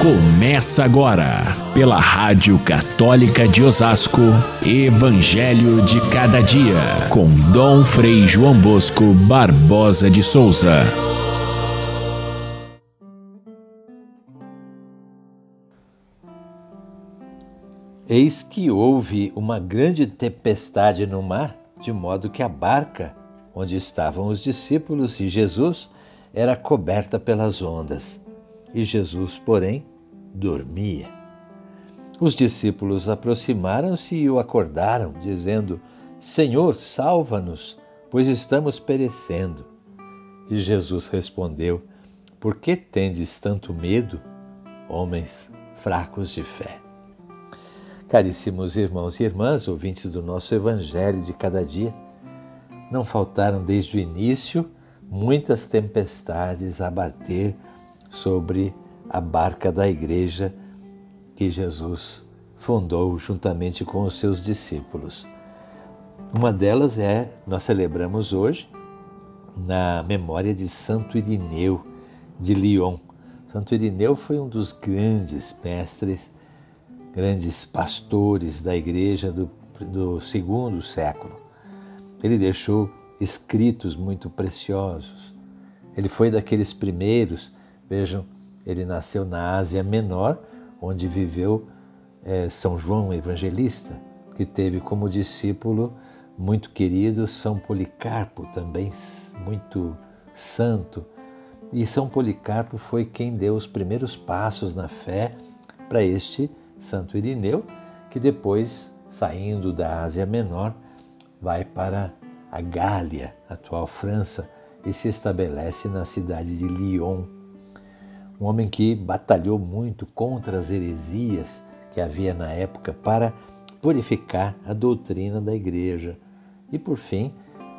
Começa agora, pela Rádio Católica de Osasco, Evangelho de Cada Dia, com Dom Frei João Bosco Barbosa de Souza. Eis que houve uma grande tempestade no mar, de modo que a barca, onde estavam os discípulos e Jesus, era coberta pelas ondas. E Jesus, porém, dormia. Os discípulos aproximaram-se e o acordaram, dizendo: Senhor, salva-nos, pois estamos perecendo. E Jesus respondeu: Por que tendes tanto medo, homens fracos de fé? Caríssimos irmãos e irmãs, ouvintes do nosso Evangelho de cada dia, não faltaram desde o início muitas tempestades a bater sobre a barca da igreja que Jesus fundou juntamente com os seus discípulos. Uma delas é, nós celebramos hoje, na memória de Santo Irineu de Lyon. Santo Irineu foi um dos grandes mestres grandes pastores da igreja do, do segundo século. Ele deixou escritos muito preciosos. Ele foi daqueles primeiros, vejam, ele nasceu na Ásia Menor, onde viveu é, São João Evangelista, que teve como discípulo muito querido São Policarpo, também muito santo. E São Policarpo foi quem deu os primeiros passos na fé para este Santo Irineu, que depois, saindo da Ásia Menor, vai para a Gália, atual França, e se estabelece na cidade de Lyon. Um homem que batalhou muito contra as heresias que havia na época para purificar a doutrina da igreja e, por fim,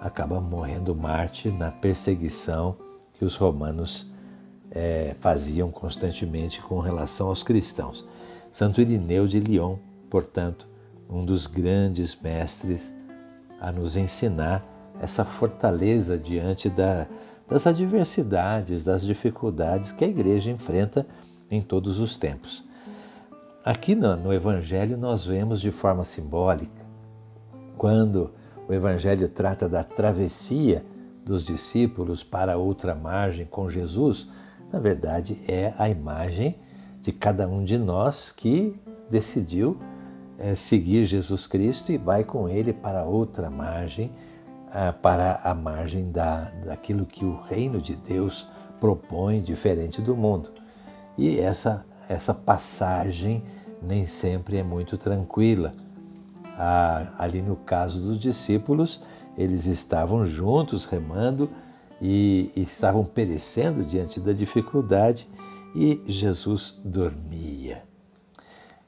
acaba morrendo Marte na perseguição que os romanos é, faziam constantemente com relação aos cristãos. Santo Irineu de Lyon, portanto, um dos grandes mestres a nos ensinar essa fortaleza diante da, das adversidades, das dificuldades que a igreja enfrenta em todos os tempos. Aqui no, no Evangelho nós vemos de forma simbólica, quando o Evangelho trata da travessia dos discípulos para outra margem com Jesus, na verdade é a imagem de cada um de nós que decidiu é, seguir Jesus Cristo e vai com ele para outra margem, ah, para a margem da, daquilo que o reino de Deus propõe diferente do mundo. E essa, essa passagem nem sempre é muito tranquila. Ah, ali no caso dos discípulos, eles estavam juntos remando e, e estavam perecendo diante da dificuldade e Jesus dormia.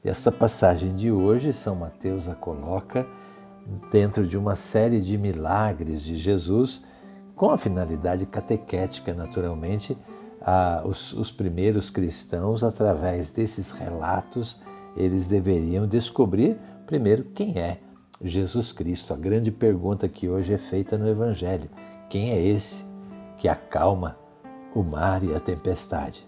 Esta passagem de hoje, São Mateus a coloca dentro de uma série de milagres de Jesus, com a finalidade catequética, naturalmente, a, os, os primeiros cristãos, através desses relatos, eles deveriam descobrir primeiro quem é Jesus Cristo. A grande pergunta que hoje é feita no Evangelho: quem é esse que acalma o mar e a tempestade?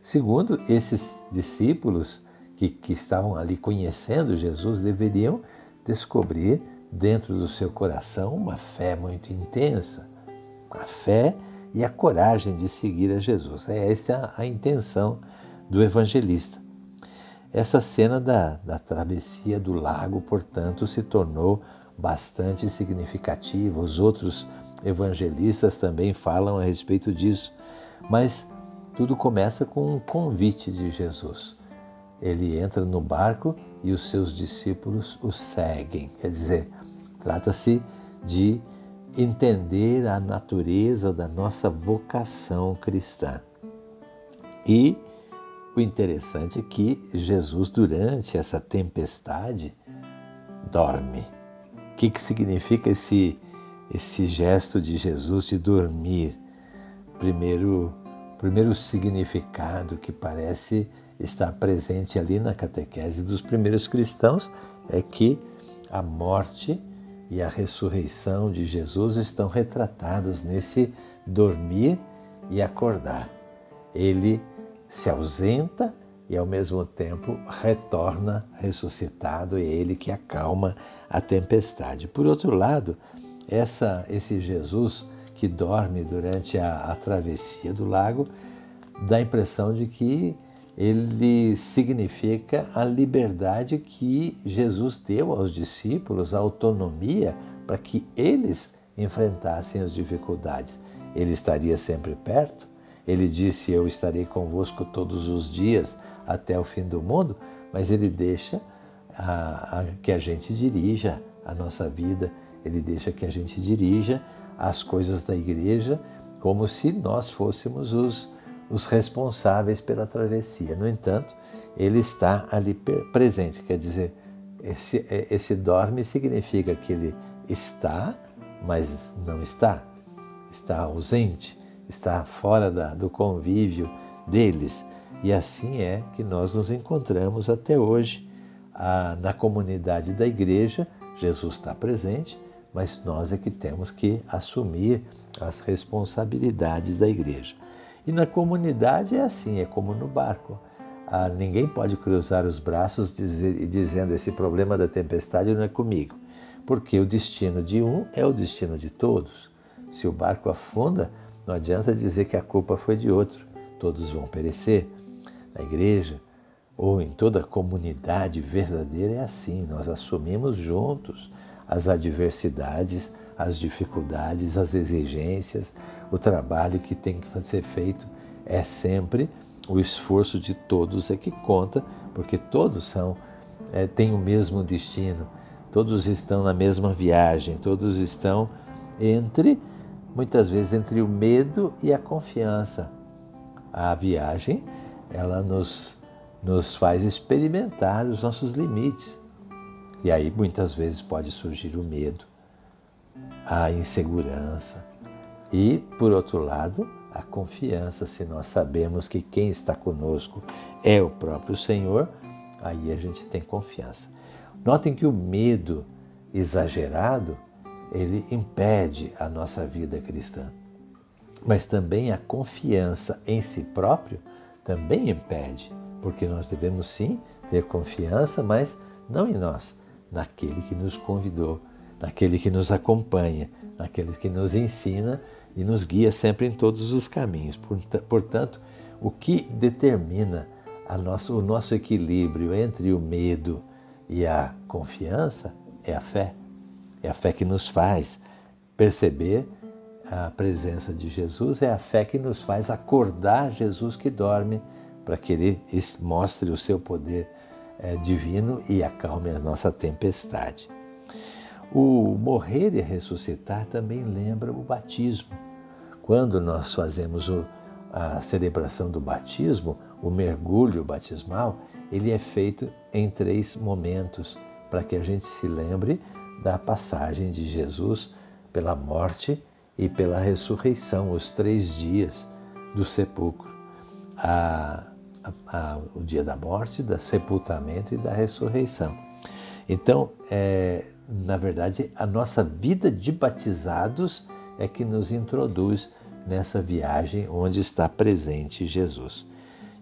Segundo, esses discípulos que, que estavam ali conhecendo Jesus deveriam descobrir dentro do seu coração uma fé muito intensa, a fé e a coragem de seguir a Jesus. É essa a intenção do evangelista. Essa cena da, da travessia do lago, portanto, se tornou bastante significativa. Os outros evangelistas também falam a respeito disso. Mas tudo começa com um convite de Jesus. Ele entra no barco e os seus discípulos o seguem. Quer dizer, trata-se de entender a natureza da nossa vocação cristã. E o interessante é que Jesus, durante essa tempestade, dorme. O que, que significa esse, esse gesto de Jesus de dormir? Primeiro, primeiro significado que parece estar presente ali na catequese dos primeiros cristãos é que a morte e a ressurreição de Jesus estão retratados nesse dormir e acordar. Ele se ausenta e ao mesmo tempo retorna ressuscitado, e é ele que acalma a tempestade. Por outro lado, essa, esse Jesus que dorme durante a, a travessia do lago dá a impressão de que ele significa a liberdade que Jesus deu aos discípulos, a autonomia para que eles enfrentassem as dificuldades. Ele estaria sempre perto. Ele disse: Eu estarei convosco todos os dias até o fim do mundo, mas ele deixa a, a, que a gente dirija a nossa vida, ele deixa que a gente dirija as coisas da igreja como se nós fôssemos os, os responsáveis pela travessia. No entanto, ele está ali presente, quer dizer, esse, é, esse dorme significa que ele está, mas não está, está ausente, está fora da, do convívio deles. E assim é que nós nos encontramos até hoje ah, na comunidade da igreja. Jesus está presente, mas nós é que temos que assumir as responsabilidades da igreja. E na comunidade é assim, é como no barco. Ah, ninguém pode cruzar os braços dizer, dizendo esse problema da tempestade não é comigo, porque o destino de um é o destino de todos. Se o barco afunda, não adianta dizer que a culpa foi de outro, todos vão perecer na igreja ou em toda a comunidade verdadeira é assim, nós assumimos juntos as adversidades, as dificuldades, as exigências, o trabalho que tem que ser feito é sempre o esforço de todos é que conta, porque todos são é, têm o mesmo destino, todos estão na mesma viagem, todos estão entre muitas vezes entre o medo e a confiança. A viagem ela nos, nos faz experimentar os nossos limites. E aí muitas vezes pode surgir o medo, a insegurança e, por outro lado, a confiança. Se nós sabemos que quem está conosco é o próprio Senhor, aí a gente tem confiança. Notem que o medo exagerado, ele impede a nossa vida cristã. Mas também a confiança em si próprio também impede, porque nós devemos sim ter confiança, mas não em nós, naquele que nos convidou, naquele que nos acompanha, naquele que nos ensina e nos guia sempre em todos os caminhos. Portanto, o que determina nosso, o nosso equilíbrio entre o medo e a confiança é a fé. É a fé que nos faz perceber a presença de Jesus, é a fé que nos faz acordar Jesus que dorme, para que ele mostre o seu poder é, divino e acalme a nossa tempestade. O morrer e ressuscitar também lembra o batismo. Quando nós fazemos o, a celebração do batismo, o mergulho batismal, ele é feito em três momentos, para que a gente se lembre da passagem de Jesus pela morte e pela ressurreição, os três dias do sepulcro, a, a, a, o dia da morte, do sepultamento e da ressurreição. Então, é, na verdade, a nossa vida de batizados é que nos introduz nessa viagem onde está presente Jesus.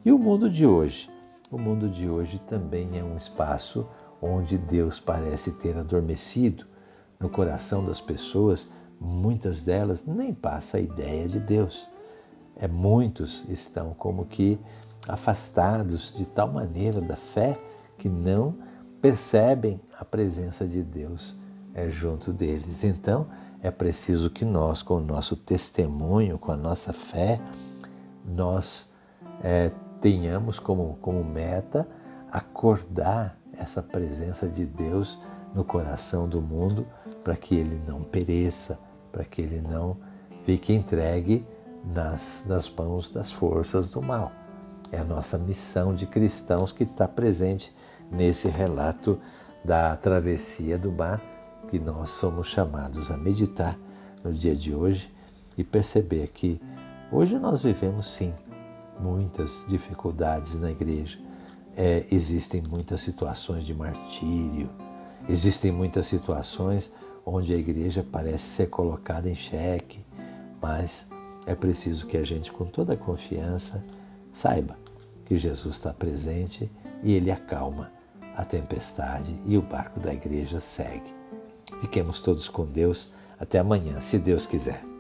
E o mundo de hoje? O mundo de hoje também é um espaço onde Deus parece ter adormecido no coração das pessoas muitas delas nem passa a ideia de Deus. É, muitos estão como que afastados de tal maneira da fé que não percebem a presença de Deus é, junto deles. Então, é preciso que nós, com o nosso testemunho, com a nossa fé, nós é, tenhamos como, como meta acordar essa presença de Deus no coração do mundo para que ele não pereça, para que ele não fique entregue nas, nas mãos das forças do mal. É a nossa missão de cristãos que está presente nesse relato da travessia do mar que nós somos chamados a meditar no dia de hoje e perceber que hoje nós vivemos sim muitas dificuldades na igreja. É, existem muitas situações de martírio, existem muitas situações onde a igreja parece ser colocada em xeque, mas é preciso que a gente, com toda a confiança, saiba que Jesus está presente e ele acalma a tempestade e o barco da igreja segue. Fiquemos todos com Deus. Até amanhã, se Deus quiser.